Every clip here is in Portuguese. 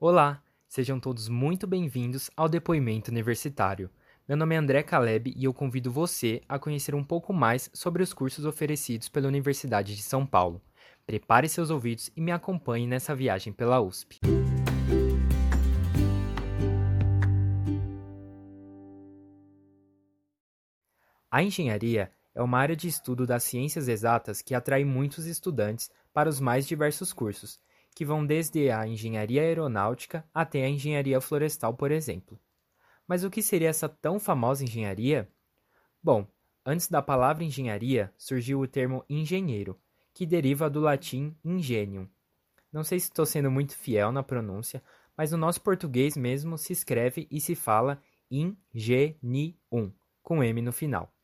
Olá, sejam todos muito bem-vindos ao Depoimento Universitário. Meu nome é André Caleb e eu convido você a conhecer um pouco mais sobre os cursos oferecidos pela Universidade de São Paulo. Prepare seus ouvidos e me acompanhe nessa viagem pela USP. A engenharia é uma área de estudo das ciências exatas que atrai muitos estudantes para os mais diversos cursos, que vão desde a engenharia aeronáutica até a engenharia florestal, por exemplo. Mas o que seria essa tão famosa engenharia? Bom, antes da palavra engenharia surgiu o termo engenheiro, que deriva do latim ingenium. Não sei se estou sendo muito fiel na pronúncia, mas no nosso português mesmo se escreve e se fala ingenium, com M no final.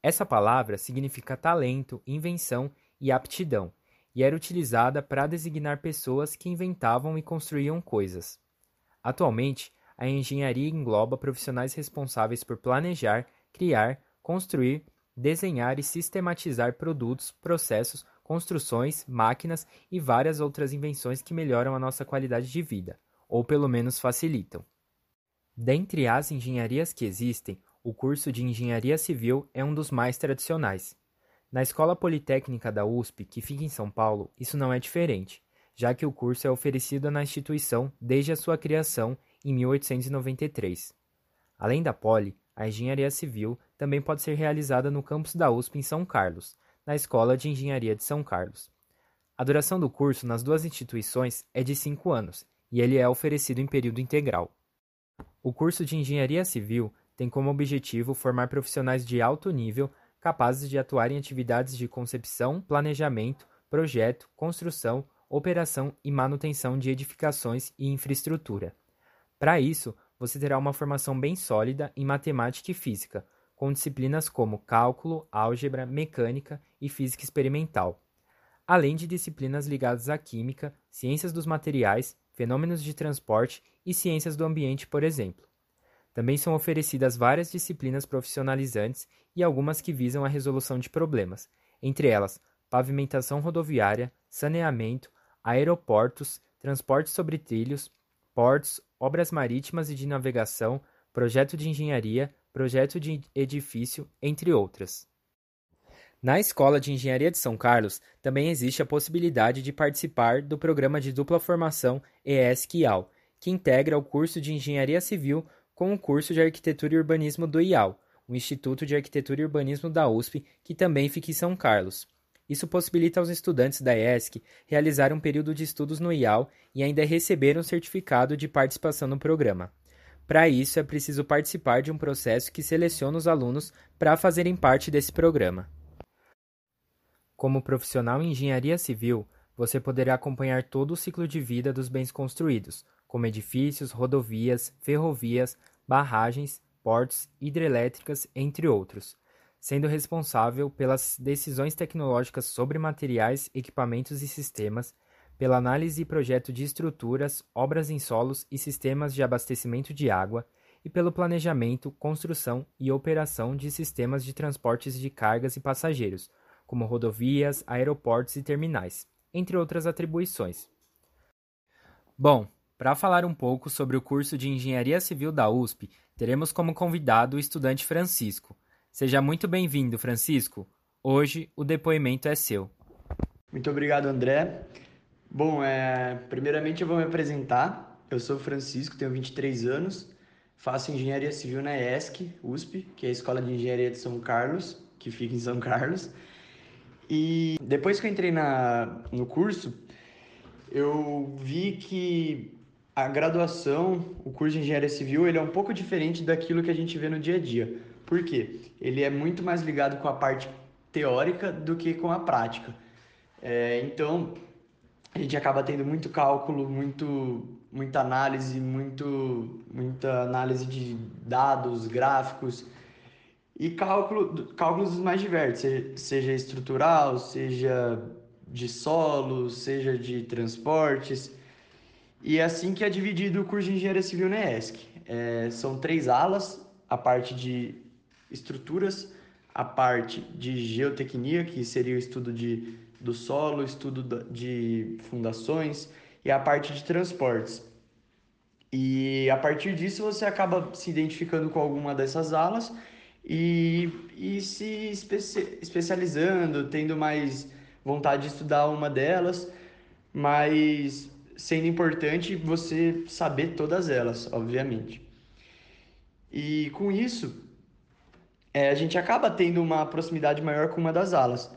Essa palavra significa talento, invenção e aptidão, e era utilizada para designar pessoas que inventavam e construíam coisas. Atualmente, a engenharia engloba profissionais responsáveis por planejar, criar, construir, desenhar e sistematizar produtos, processos, construções, máquinas e várias outras invenções que melhoram a nossa qualidade de vida, ou pelo menos facilitam. Dentre as engenharias que existem, o curso de Engenharia Civil é um dos mais tradicionais. Na Escola Politécnica da USP, que fica em São Paulo, isso não é diferente, já que o curso é oferecido na instituição desde a sua criação em 1893. Além da Poli, a Engenharia Civil também pode ser realizada no campus da USP em São Carlos, na Escola de Engenharia de São Carlos. A duração do curso nas duas instituições é de cinco anos e ele é oferecido em período integral. O curso de Engenharia Civil tem como objetivo formar profissionais de alto nível capazes de atuar em atividades de concepção, planejamento, projeto, construção, operação e manutenção de edificações e infraestrutura. Para isso, você terá uma formação bem sólida em matemática e física, com disciplinas como cálculo, álgebra, mecânica e física experimental, além de disciplinas ligadas à química, ciências dos materiais, fenômenos de transporte e ciências do ambiente, por exemplo. Também são oferecidas várias disciplinas profissionalizantes e algumas que visam a resolução de problemas, entre elas pavimentação rodoviária, saneamento, aeroportos, transporte sobre trilhos, portos, obras marítimas e de navegação, projeto de engenharia, projeto de edifício, entre outras. Na Escola de Engenharia de São Carlos também existe a possibilidade de participar do programa de dupla formação ESC-IAL, que integra o curso de Engenharia Civil com o curso de Arquitetura e Urbanismo do IAL, o Instituto de Arquitetura e Urbanismo da USP, que também fica em São Carlos. Isso possibilita aos estudantes da ESC realizar um período de estudos no IAL e ainda receber um certificado de participação no programa. Para isso, é preciso participar de um processo que seleciona os alunos para fazerem parte desse programa. Como profissional em engenharia civil, você poderá acompanhar todo o ciclo de vida dos bens construídos, como edifícios, rodovias, ferrovias, barragens, portos, hidrelétricas, entre outros, sendo responsável pelas decisões tecnológicas sobre materiais, equipamentos e sistemas, pela análise e projeto de estruturas, obras em solos e sistemas de abastecimento de água, e pelo planejamento, construção e operação de sistemas de transportes de cargas e passageiros, como rodovias, aeroportos e terminais, entre outras atribuições. Bom, para falar um pouco sobre o curso de Engenharia Civil da USP, teremos como convidado o estudante Francisco. Seja muito bem-vindo, Francisco. Hoje o depoimento é seu. Muito obrigado, André. Bom, é... primeiramente eu vou me apresentar. Eu sou Francisco, tenho 23 anos, faço Engenharia Civil na ESC, USP, que é a Escola de Engenharia de São Carlos, que fica em São Carlos. E depois que eu entrei na... no curso, eu vi que a graduação, o curso de engenharia civil, ele é um pouco diferente daquilo que a gente vê no dia a dia. Por quê? Ele é muito mais ligado com a parte teórica do que com a prática. É, então, a gente acaba tendo muito cálculo, muito, muita análise, muito, muita análise de dados, gráficos e cálculo, cálculos dos mais diversos, seja estrutural, seja de solo, seja de transportes. E é assim que é dividido o curso de Engenharia Civil na ESC. É, são três alas, a parte de estruturas, a parte de geotecnia, que seria o estudo de, do solo, estudo de fundações, e a parte de transportes, E a partir disso você acaba se identificando com alguma dessas alas e, e se especi especializando, tendo mais vontade de estudar uma delas, mas sendo importante você saber todas elas, obviamente. E com isso, é, a gente acaba tendo uma proximidade maior com uma das alas.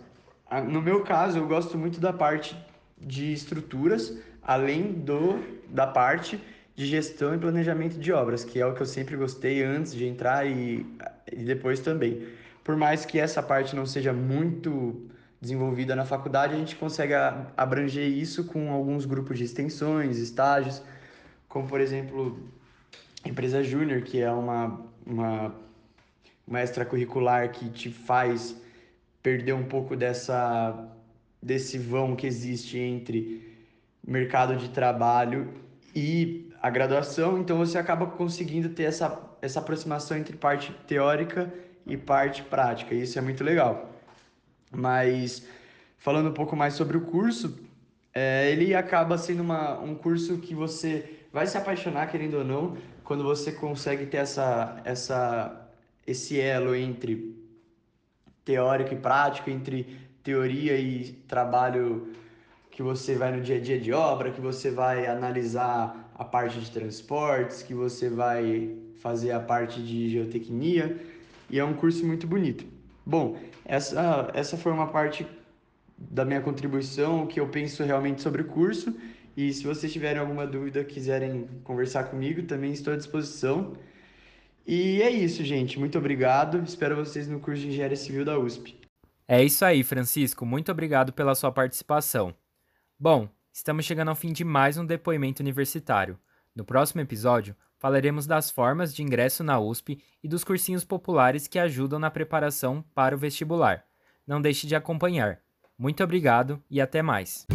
No meu caso, eu gosto muito da parte de estruturas, além do da parte de gestão e planejamento de obras, que é o que eu sempre gostei antes de entrar e, e depois também. Por mais que essa parte não seja muito desenvolvida na faculdade, a gente consegue abranger isso com alguns grupos de extensões, estágios, como por exemplo, empresa júnior, que é uma, uma, uma extracurricular que te faz perder um pouco dessa desse vão que existe entre mercado de trabalho e a graduação, então você acaba conseguindo ter essa, essa aproximação entre parte teórica e parte prática, e isso é muito legal. Mas falando um pouco mais sobre o curso, é, ele acaba sendo uma, um curso que você vai se apaixonar, querendo ou não, quando você consegue ter essa, essa, esse elo entre teórico e prático, entre teoria e trabalho que você vai no dia a dia de obra, que você vai analisar a parte de transportes, que você vai fazer a parte de geotecnia, e é um curso muito bonito. Bom, essa, essa foi uma parte da minha contribuição, o que eu penso realmente sobre o curso, e se vocês tiverem alguma dúvida, quiserem conversar comigo, também estou à disposição. E é isso, gente. Muito obrigado. Espero vocês no curso de Engenharia Civil da USP. É isso aí, Francisco. Muito obrigado pela sua participação. Bom, estamos chegando ao fim de mais um depoimento universitário. No próximo episódio, falaremos das formas de ingresso na USP e dos cursinhos populares que ajudam na preparação para o vestibular. Não deixe de acompanhar. Muito obrigado e até mais.